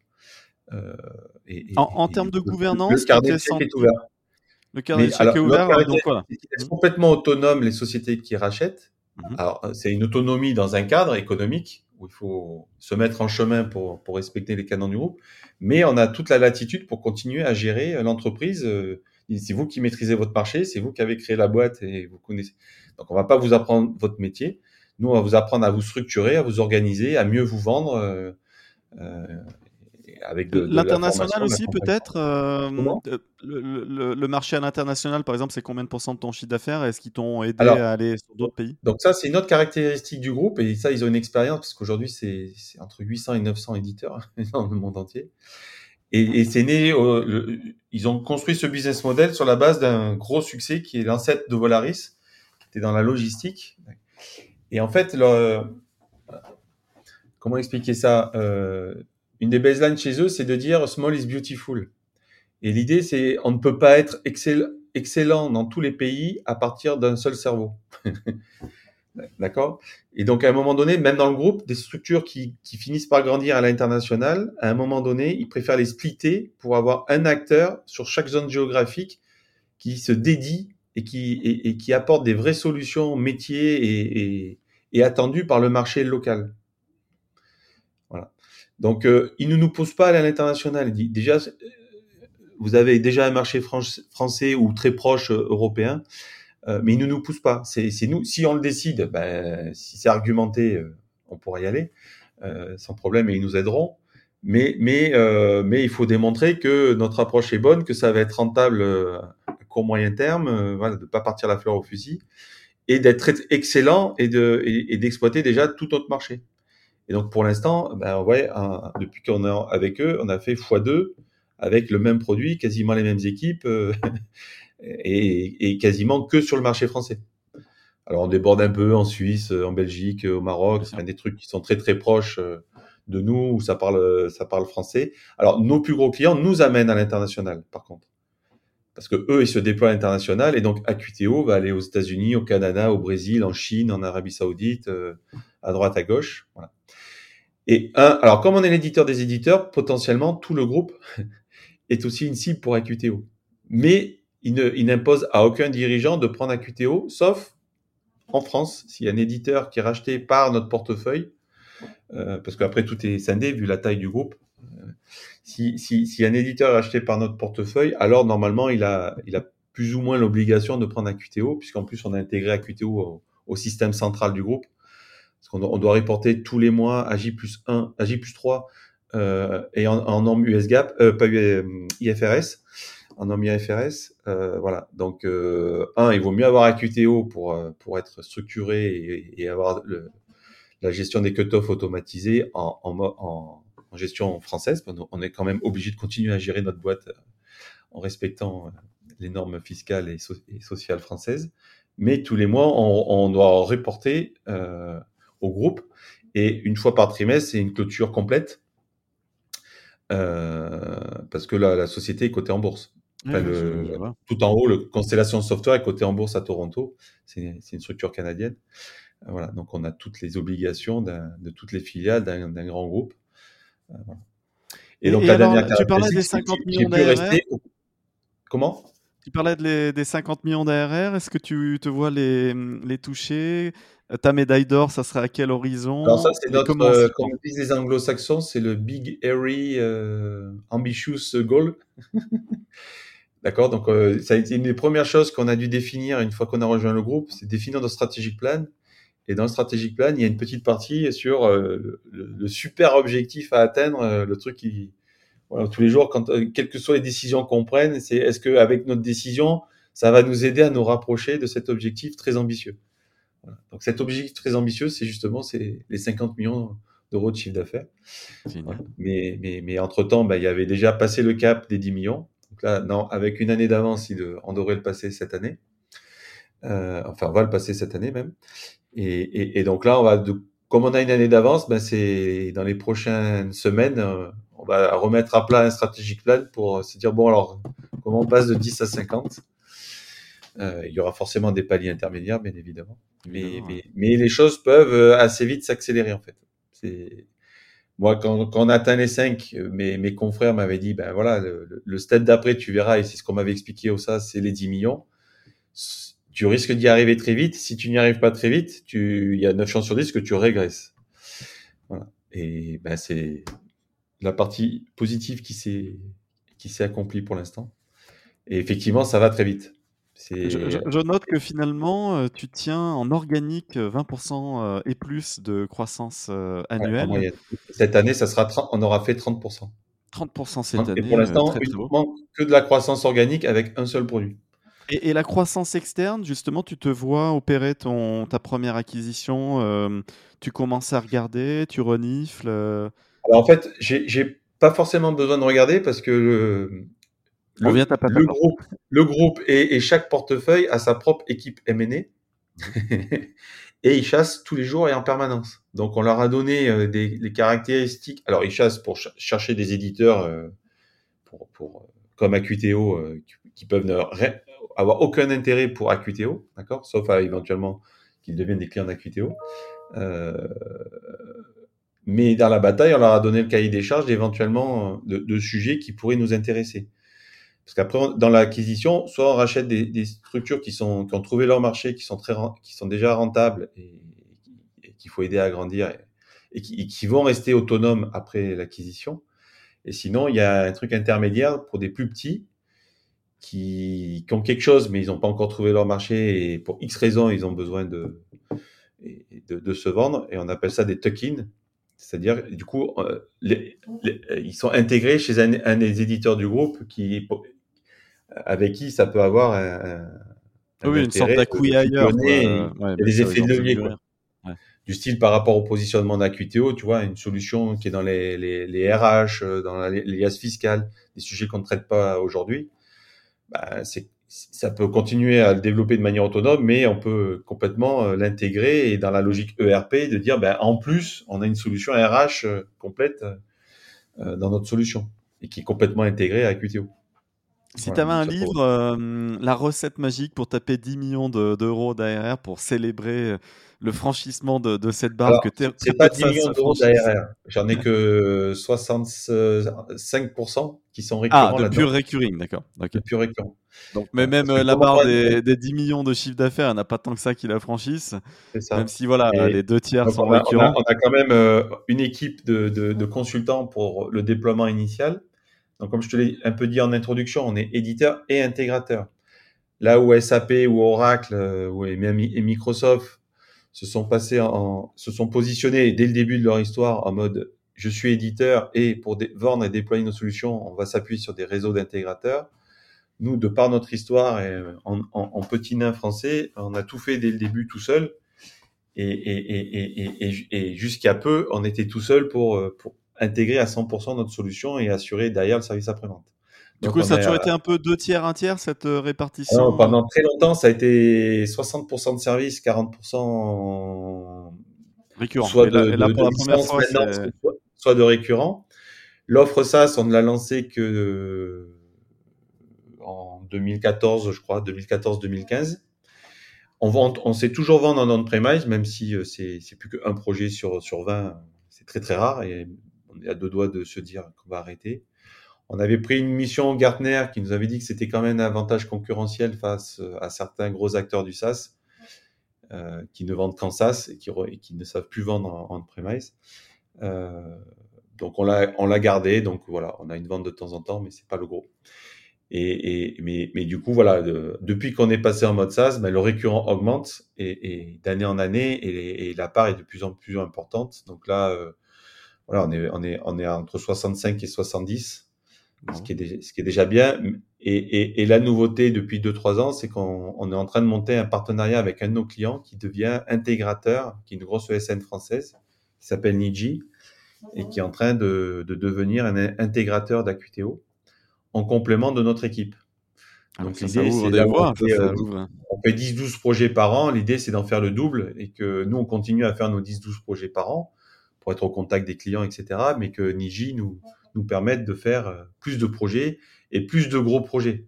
Euh, en, en termes de gouvernance, le carnet est ouvert. Le carnet est ouvert, donc voilà. complètement autonome les sociétés qui rachètent Mmh Alors, euh, c'est une autonomie dans un cadre économique il faut se mettre en chemin pour, pour respecter les canons du groupe, mais on a toute la latitude pour continuer à gérer euh, l'entreprise. Euh, c'est vous qui maîtrisez votre marché, c'est vous qui avez créé la boîte et vous connaissez. Donc, on va pas vous apprendre votre métier. Nous, on va vous apprendre à vous structurer, à vous organiser, à mieux vous vendre. Euh, euh, L'international aussi, peut-être euh, le, le, marché à l'international, par exemple, c'est combien de pourcents de ton chiffre d'affaires? Est-ce qu'ils t'ont aidé à aller sur d'autres pays? Donc, ça, c'est une autre caractéristique du groupe. Et ça, ils ont une expérience, parce qu'aujourd'hui, c'est entre 800 et 900 éditeurs dans le monde entier. Et, et c'est né, le, ils ont construit ce business model sur la base d'un gros succès qui est l'ancêtre de Volaris, qui était dans la logistique. Et en fait, le, comment expliquer ça? Euh, une des baselines chez eux, c'est de dire small is beautiful. Et l'idée, c'est on ne peut pas être excellent dans tous les pays à partir d'un seul cerveau. D'accord? Et donc, à un moment donné, même dans le groupe, des structures qui, qui finissent par grandir à l'international, à un moment donné, ils préfèrent les splitter pour avoir un acteur sur chaque zone géographique qui se dédie et qui, et, qui apporte des vraies solutions métiers et, et attendues par le marché local. Donc, euh, il ne nous pose pas à l'international. Déjà, vous avez déjà un marché français ou très proche euh, européen, euh, mais il ne nous pousse pas. C'est nous, si on le décide, ben, si c'est argumenté, euh, on pourra y aller euh, sans problème et ils nous aideront. Mais, il faut démontrer que notre approche est bonne, que ça va être rentable à court moyen terme, voilà, de ne pas partir la fleur au fusil et d'être excellent et d'exploiter déjà tout notre marché. Et donc pour l'instant, ben ouais, depuis qu'on est avec eux, on a fait x2 avec le même produit, quasiment les mêmes équipes euh, et, et, quasiment que sur le marché français. Alors on déborde un peu en Suisse, en Belgique, au Maroc, c'est des trucs qui sont très très proches euh, de nous où ça parle ça parle français. Alors nos plus gros clients nous amènent à l'international par contre. Parce que eux, ils se déploient à l'international et donc Acuiteo va aller aux États-Unis, au Canada, au Brésil, en Chine, en Arabie Saoudite, euh, à droite, à gauche. Voilà. Et un, alors comme on est l'éditeur des éditeurs, potentiellement tout le groupe, est aussi une cible pour AQTO. Mais il n'impose à aucun dirigeant de prendre AQTO, sauf en France, s'il y a un éditeur qui est racheté par notre portefeuille, euh, parce qu'après tout est scindé vu la taille du groupe. Euh, si, si, un éditeur racheté par notre portefeuille, alors normalement il a, plus ou moins l'obligation de prendre AQTO, puisqu'en plus on a intégré AQTO au système central du groupe. Parce qu'on on doit reporter tous les mois à J plus 1, à J plus 3 euh, et en, en norme USGAP, euh, pas IFRS en norme IFRS. Euh, voilà. Donc, euh, un, il vaut mieux avoir AQTO pour, euh, pour être structuré et, et avoir le, la gestion des cut-offs automatisés en, en, en, gestion française. On est quand même obligé de continuer à gérer notre boîte en respectant les normes fiscales et, et sociales françaises. Mais tous les mois, on, on doit reporter euh, au groupe. Et une fois par trimestre, c'est une clôture complète. Euh, parce que la, la, société est cotée en bourse. Enfin, le, tout en haut, le Constellation Software est coté en bourse à Toronto. C'est une structure canadienne. Euh, voilà, donc on a toutes les obligations de toutes les filiales d'un grand groupe. Euh, voilà. Et, et donc et la alors, dernière tu parlais des 50 millions d'ARR. Comment? Tu parlais de les, des 50 millions d'ARR. Est-ce que tu te vois les, les toucher? Ta médaille d'or, ça serait à quel horizon? Alors ça, c'est notre, euh, comme disent les anglo-saxons, c'est le Big Airy euh, Ambitious Goal. D'accord? Donc, euh, ça a été une des premières choses qu'on a dû définir une fois qu'on a rejoint le groupe, c'est définir notre strategic plan. Et dans le strategic plan, il y a une petite partie sur euh, le, le, super objectif à atteindre, le truc qui, voilà, tous les jours, quand, euh, quelles que soient les décisions qu'on prenne, c'est est-ce qu'avec notre décision, ça va nous aider à nous rapprocher de cet objectif très ambitieux? Voilà. Donc, cet objectif très ambitieux, c'est justement c'est les 50 millions d'euros de chiffre d'affaires. Voilà. Mais, mais, mais entre-temps, bah, il y avait déjà passé le cap des 10 millions. Donc là, non, avec une année d'avance, on devrait le passer cette année. Euh, enfin, on va le passer cette année même. Et, et, et donc là, on va, de, comme on a une année d'avance, ben c'est dans les prochaines semaines, euh, on va remettre à plat un stratégique plan pour se dire bon alors comment on passe de 10 à 50. Euh, il y aura forcément des paliers intermédiaires, bien évidemment. Mais, mais, mais les choses peuvent euh, assez vite s'accélérer en fait. C'est moi, quand, quand, on atteint les 5, mes, mes confrères m'avaient dit, ben voilà, le, le step d'après, tu verras, et c'est ce qu'on m'avait expliqué au ça, c'est les 10 millions. Tu risques d'y arriver très vite. Si tu n'y arrives pas très vite, tu, il y a 9 chances sur 10 que tu régresses. Voilà. Et ben, c'est la partie positive qui s'est, qui s'est accomplie pour l'instant. Et effectivement, ça va très vite. Je, je, je, note que finalement, euh, tu tiens en organique 20% euh, et plus de croissance euh, annuelle. Ouais, cette année, ça sera on aura fait 30%. 30% cette année. Et pour l'instant, uniquement que de la croissance organique avec un seul produit. Et, et, la croissance externe, justement, tu te vois opérer ton, ta première acquisition, euh, tu commences à regarder, tu renifles Alors en fait, j'ai pas forcément besoin de regarder parce que le, le, le, groupe, le groupe et, et, chaque portefeuille a sa propre équipe M&A et ils chassent tous les jours et en permanence. Donc on leur a donné euh, des, des, caractéristiques. Alors ils chassent pour ch chercher des éditeurs euh, pour, pour, comme AQTO euh, qui, qui, peuvent ne avoir aucun intérêt pour AQTO, d'accord, sauf à éventuellement qu'ils deviennent des clients d'AQTO. Euh, mais dans la bataille, on leur a donné le cahier des charges éventuellement de, de sujets qui pourraient nous intéresser. Parce qu'après, dans l'acquisition, soit on rachète des, structures qui, sont, qui ont trouvé leur marché, qui sont, très, qui sont déjà rentables et, qu'il faut aider à grandir et, qui, vont rester autonomes après l'acquisition. Et sinon, il y a un truc intermédiaire pour des plus petits qui, qui ont quelque chose, mais ils n'ont pas encore trouvé leur marché et pour X raisons, ils ont besoin de, de, de se vendre. Et on appelle ça des tuck-in. C'est-à-dire, du coup, euh, les, les, ils sont intégrés chez un, un, des éditeurs du groupe qui, avec qui ça peut avoir un, un oui, une sorte d'accouille ailleurs. Ouais, des effets de levier. Ouais. Du style par rapport au positionnement d'AQTO, tu vois, une solution qui est dans les, les, les RH, euh, dans les liasses fiscales, des sujets qu'on ne traite pas aujourd'hui, bah, c'est ça peut continuer à le développer de manière autonome, mais on peut complètement euh, l'intégrer et dans la logique ERP de dire, ben, en plus, on a une solution RH euh, complète dans notre solution et qui est complètement intégrée à QTO. Si tu avais un livre, la recette magique pour taper 10 millions d'euros d'ARR pour célébrer le franchissement de, cette barre que tu C'est pas 10 millions d'euros d'ARR. J'en ai que 65% qui sont récurrents. Ah, de pur recurring, d'accord. De pur récurrent. Donc, mais même la barre des, 10 millions de chiffre d'affaires, elle n'a pas tant que ça qui la franchisse. Ça. Même si voilà, les deux tiers sont récurrents. On a, quand même euh, une équipe de, de consultants pour le déploiement initial donc, comme je te l'ai un peu dit en introduction, on est éditeur et intégrateur. Là où SAP ou Oracle euh, ou et Microsoft se sont passés en, se sont positionnés dès le début de leur histoire en mode je suis éditeur et pour vendre et déployer nos solutions, on va s'appuyer sur des réseaux d'intégrateurs. Nous, de par notre histoire et en, petit nain français, on a tout fait dès le début tout seul. Et, jusqu'à peu, on était tout seul pour, euh, pour, intégrer à 100% notre solution et assurer derrière le service après-vente. Du coup, ça a toujours été un peu deux tiers, un tiers, cette euh, répartition Pendant très longtemps, ça a été 60% de service, 40% récurrent. Soit de, soit, de récurrent. L'offre SaaS, on ne l'a lancé que euh, en 2014, je crois, 2014-2015. On, vend, on sait toujours vendre en on-premise, même si euh, c'est plus qu'un projet sur, sur 20, c'est très très rare. Et on est à deux doigts de se dire qu'on va arrêter. On avait pris une mission Gartner qui nous avait dit que c'était quand même un avantage concurrentiel face euh, à certains gros acteurs du SaaS euh, qui ne vendent qu'en SaaS et qui, ne savent plus vendre en, premise. Euh, donc on l'a gardé. Donc voilà, on a une vente de temps en temps, mais c'est pas le gros. Et, mais, du coup voilà, depuis qu'on est passé en mode SaaS, ben, le récurrent augmente et, d'année en année et, la part est de plus en plus importante. Donc là, voilà, on est, on est, on est entre 65 et 70, ce, qui est, ce qui est déjà bien. Et, et, et la nouveauté depuis 2-3 ans, c'est qu'on on est en train de monter un partenariat avec un de nos clients qui devient intégrateur, qui est une grosse ESN française, qui s'appelle Niji, et qui est en train de, de devenir un intégrateur d'Acuiteo en complément de notre équipe. Ah, Donc l'idée, c'est d'avoir, euh, on fait 10-12 projets par an. L'idée, c'est d'en faire le double et que nous, on continue à faire nos 10-12 projets par an pour être au contact des clients, etc. Mais que Niji nous, nous permette de faire euh, plus de projets et plus de gros projets.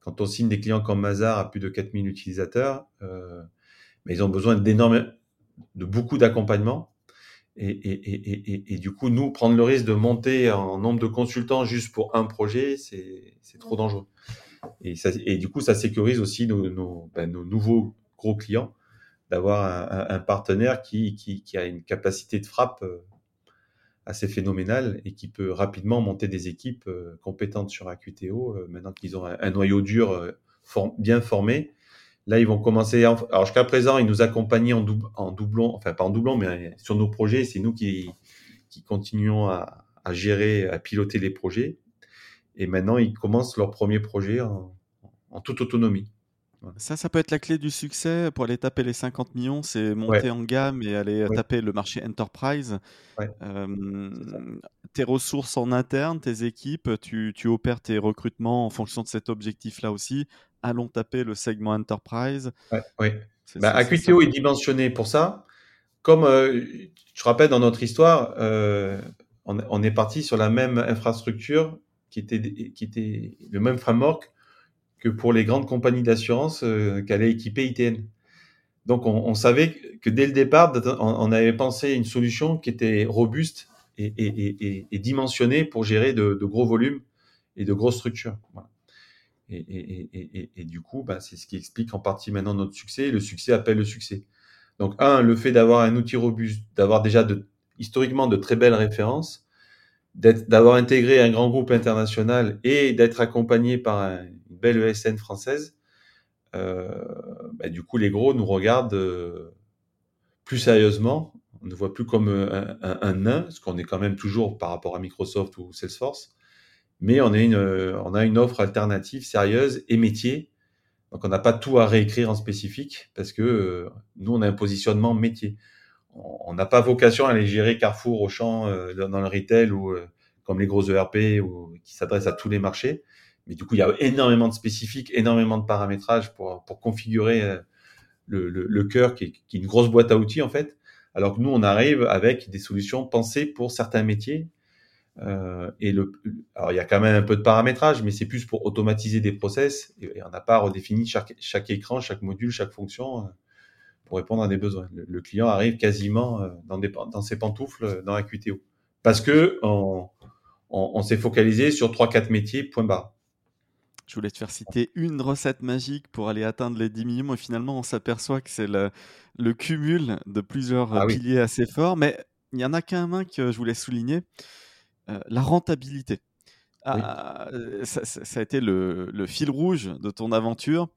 Quand on signe des clients comme Mazar à plus de 4000 utilisateurs, euh, mais ils ont besoin d'énormes, de beaucoup d'accompagnement. Et, et, et, et, du coup, nous, prendre le risque de monter en nombre de consultants juste pour un projet, c'est trop dangereux. Et, ça, du coup, ça sécurise aussi nos, nos, ben, nos nouveaux gros clients d'avoir un, un, partenaire qui, qui, qui, a une capacité de frappe euh, assez phénoménale et qui peut rapidement monter des équipes euh, compétentes sur AQTO, euh, maintenant qu'ils ont un, noyau dur bien formé. Là, ils vont commencer. Alors jusqu'à présent, ils nous accompagnaient en, en, doublon, enfin pas en doublon, mais sur nos projets. C'est nous qui, qui continuons à, gérer, à piloter les projets. Et maintenant, ils commencent leur premier projet en, en toute autonomie. Ça, ça peut être la clé du succès pour aller taper les 50 millions, c'est monter en gamme et aller taper le marché enterprise. tes ressources en interne, tes équipes, tu, tu opères tes recrutements en fonction de cet objectif-là aussi. Allons taper le segment enterprise. Oui. Bah, est dimensionné pour ça. Comme euh, je rappelle dans notre histoire, euh, on, on, est parti sur la même infrastructure qui était, qui était le même framework que pour les grandes compagnies d'assurance euh, qu'allait équiper ITN. Donc on, savait que dès le départ, on, avait pensé une solution qui était robuste et, dimensionnée pour gérer de, gros volumes et de grosses structures. Et, du coup, bah, c'est ce qui explique en partie maintenant notre succès. Le succès appelle le succès. Donc un, le fait d'avoir un outil robuste, d'avoir déjà de, historiquement de très belles références, d'avoir intégré un grand groupe international et d'être accompagné par un, belle ESN française, euh, bah, du coup, les gros nous regardent euh, plus sérieusement. On ne voit plus comme un, un, nain, parce qu'on est quand même toujours par rapport à Microsoft ou Salesforce, mais on, a une offre alternative sérieuse et métier. Donc, on n'a pas tout à réécrire en spécifique, parce que euh, nous, on a un positionnement métier on n'a pas vocation à aller gérer Carrefour, Auchan euh, dans le retail ou euh, comme les gros ERP qui s'adressent à tous les marchés. Mais du coup, il y a énormément de spécifiques, énormément de paramétrage pour, pour configurer euh, le, le, le cœur qui est, qui est, une grosse boîte à outils en fait. Alors que nous, on arrive avec des solutions pensées pour certains métiers Euh, et le, alors il y a quand même un peu de paramétrage, mais c'est plus pour automatiser des process. Et, on n'a pas redéfini chaque, chaque écran, chaque module, chaque fonction euh, pour répondre à des besoins. Le, client arrive quasiment euh, dans, des, dans ses pantoufles dans la QTO. Parce que on, on, on s'est focalisé sur trois quatre métiers, point barre. Je voulais te faire citer une recette magique pour aller atteindre les 10 millions et finalement on s'aperçoit que c'est le, le, cumul de plusieurs ah piliers assez forts. Mais il y en a qu'un main que je voulais souligner, euh, la rentabilité. Ah, euh, ça, a été le, le, fil rouge de ton aventure.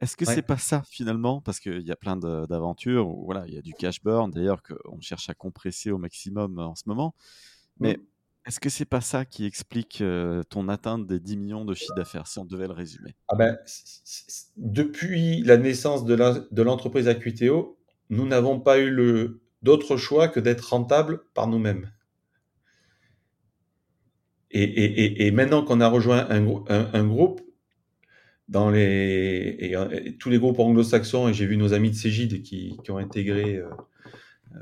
Est-ce que c'est pas ça finalement? Parce qu'il y a plein d'aventures où voilà, il y a du cash burn d'ailleurs qu'on cherche à compresser au maximum en ce moment. Mais est-ce que c'est pas ça qui explique ton atteinte des 10 millions de chiffre d'affaires, si on devait le résumer? Ah ben, Depuis la naissance de l'entreprise Aquiteo, nous n'avons pas eu d'autre choix que d'être rentable par nous-mêmes. Et, maintenant qu'on a rejoint un, groupe, tous les groupes anglo-saxons, et j'ai vu nos amis de Cégide qui, qui ont intégré euh, euh,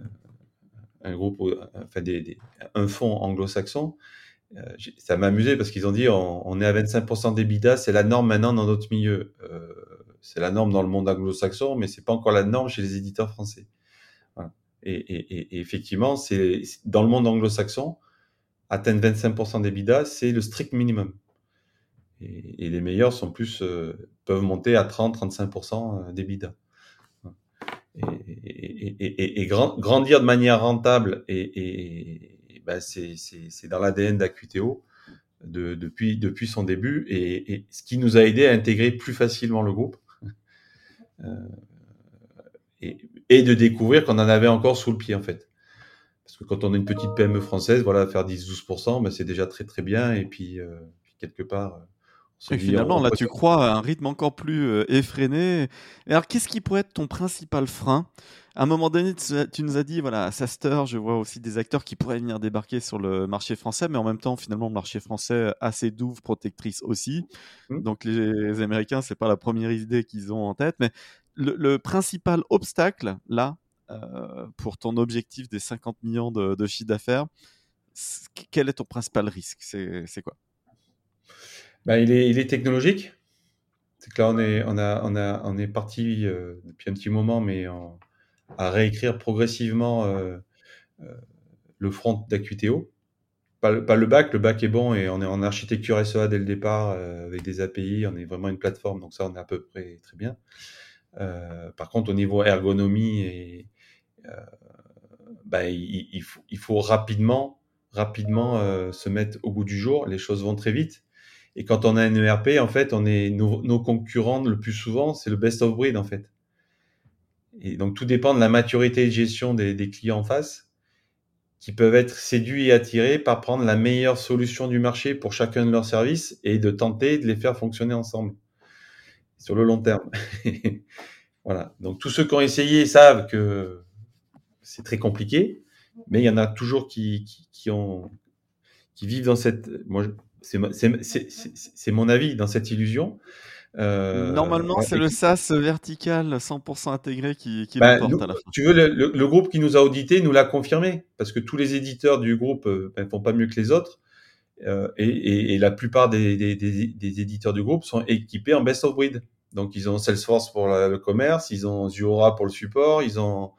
un groupe, enfin des, un fonds anglo-saxon. Euh, ça m'a amusé parce qu'ils ont dit on, est à 25% d'EBITDA, c'est la norme maintenant dans notre milieu. Euh, c'est la norme dans le monde anglo-saxon, mais c'est pas encore la norme chez les éditeurs français. Et, effectivement, c'est dans le monde anglo-saxon, atteindre 25% d'EBITDA, c'est le strict minimum. Et, les meilleurs sont plus euh, peuvent monter à 30-35% d'EBITDA et, grandir de manière rentable et, ben c'est dans l'ADN d'Acutéo de, depuis, depuis son début et, ce qui nous a aidé à intégrer plus facilement le groupe euh, et, de découvrir qu'on en avait encore sous le pied en fait. Parce que quand on est une petite PME française, voilà, faire 10-12%, ben c'est déjà très très bien et puis, euh, quelque part et finalement, là, tu crois à un rythme encore plus euh, effréné. alors, qu'est-ce qui pourrait être ton principal frein? À un moment donné, tu, nous as dit, voilà, à Saster, je vois aussi des acteurs qui pourraient venir débarquer sur le marché français, mais en même temps, finalement, le marché français a ses douves protectrices aussi. Mmh. Donc, les, Américains, c'est pas la première idée qu'ils ont en tête. Mais le, principal obstacle, là, euh, pour ton objectif des 50 millions de, de chiffre d'affaires, quel est ton principal risque? C'est quoi? Bah, il, est, il est technologique. C'est que là, on est, on a, on a, on est parti euh, depuis un petit moment, mais à réécrire progressivement euh, euh, le front d'Acuiteo. Pas, le, pas le bac, le bac est bon et on est en architecture SEA dès le départ avec des API, on est vraiment une plateforme, donc ça, on est à peu près très bien. par contre, au niveau ergonomie, et, bah, il, il, faut, il faut rapidement, rapidement se mettre au bout du jour. Les choses vont très vite. Et quand on a un ERP, en fait, on est nos, concurrents le plus souvent, c'est le best of breed en fait. Et donc tout dépend de la maturité de gestion des, clients en face, qui peuvent être séduits et attirés par prendre la meilleure solution du marché pour chacun de leurs services et de tenter de les faire fonctionner ensemble sur le long terme. voilà. Donc tous ceux qui ont essayé savent que c'est très compliqué, mais il y en a toujours qui, qui, ont qui vivent dans cette. Moi, c'est mon avis dans cette illusion. Euh, Normalement, c'est le SaaS vertical 100% intégré qui, qui bah, porte à la fin. Tu veux, le, groupe qui nous a audité nous l'a confirmé, parce que tous les éditeurs du groupe ne euh, ben, font pas mieux que les autres, euh, et, et, la plupart des, des, des, éditeurs du groupe sont équipés en best of breed. Donc, ils ont Salesforce pour le commerce, ils ont Zuora pour le support, ils ont,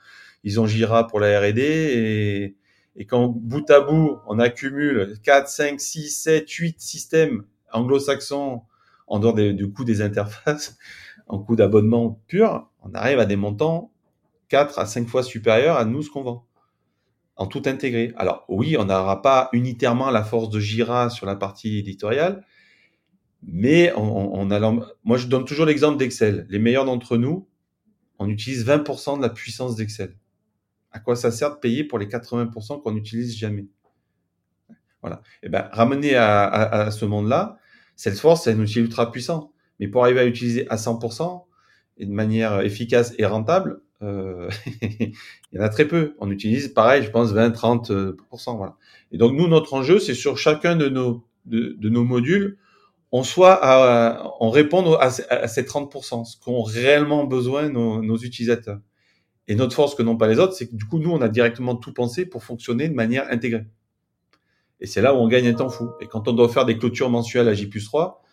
ils ont Jira pour la R&D, et, et quand bout à bout, on accumule 4, 5, 6, 7, 8 systèmes anglo-saxons en dehors du coût des interfaces, en coût d'abonnement pur, on arrive à des montants 4 à 5 fois supérieurs à nous ce qu'on vend, en tout intégré. Alors oui, on n'aura pas unitairement la force de Jira sur la partie éditoriale, mais on, on a, moi je donne toujours l'exemple d'Excel. Les meilleurs d'entre nous, on utilise 20% de la puissance d'Excel à quoi ça sert de payer pour les 80% qu'on n'utilise jamais Voilà. Et eh ben, ramener à, ce monde-là, Salesforce, c'est un outil ultra puissant. Mais pour arriver à l'utiliser à 100% et de manière efficace et rentable, euh, il y en a très peu. On utilise, pareil, je pense, 20-30%. Voilà. Et donc, nous, notre enjeu, c'est sur chacun de nos, de, nos modules, on soit à, on réponde à, ces 30%, ce qu'ont réellement besoin nos utilisateurs. Et notre force que n'ont pas les autres, c'est que du coup, nous, on a directement tout pensé pour fonctionner de manière intégrée. Et c'est là où on gagne un temps fou. Et quand on doit faire des clôtures mensuelles à J 3,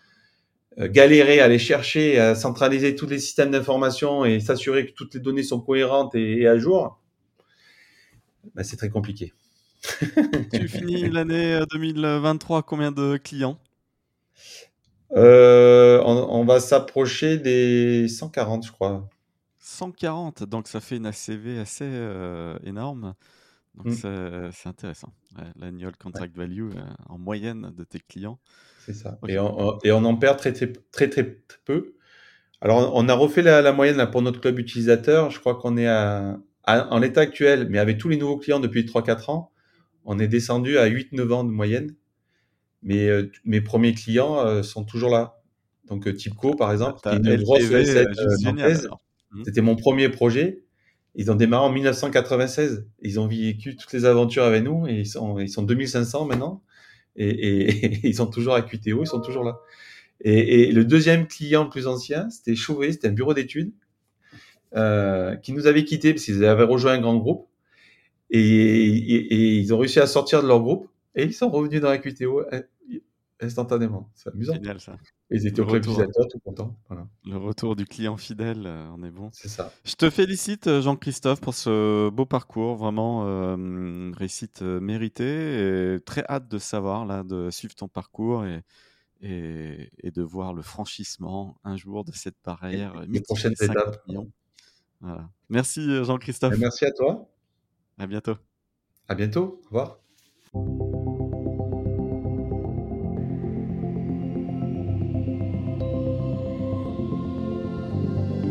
euh, galérer à aller chercher, à centraliser tous les systèmes d'information et s'assurer que toutes les données sont cohérentes et, à jour, ben, c'est très compliqué. tu finis l'année 2023, euh, combien de clients? Euh, on, va s'approcher des 140, je crois. 140, donc ça fait une ACV assez énorme. Donc mmh. c'est intéressant. L'annual contract value en moyenne de tes clients. C'est ça. Et, on, et, on, en perd très, très, très, très, peu. Alors, on a refait la, moyenne pour notre club utilisateur. Je crois qu'on est à, en l'état actuel, mais avec tous les nouveaux clients depuis 3-4 ans, on est descendu à 8-9 ans de moyenne. Mais euh, mes premiers clients euh, sont toujours là. Donc, euh, Tipco, par exemple, qui est une grosse mmh. C'était mon premier projet. Ils ont démarré en 1996. Ils ont vécu toutes les aventures avec nous et ils sont, ils sont 2500 maintenant et, ils sont toujours à QTO, ils sont toujours là. Et, le deuxième client plus ancien, c'était Chauvet, c'était un bureau d'études euh, qui nous avait quittés parce qu'ils avaient rejoint un grand groupe et, ils ont réussi à sortir de leur groupe et ils sont revenus dans la QTO instantanément. C'est amusant. Génial ça. ils étaient utilisateurs, tout contents. Le retour du client fidèle, euh, on est bon. C'est ça. Je te félicite, euh, Jean-Christophe, pour ce beau parcours. Vraiment, euh, réussite euh, méritée. Et très hâte de savoir, là, de suivre ton parcours et, et, de voir le franchissement un jour de cette barrière. Les prochaines étapes. Voilà. Merci, Jean-Christophe. Merci à toi. À bientôt. À bientôt. Au revoir.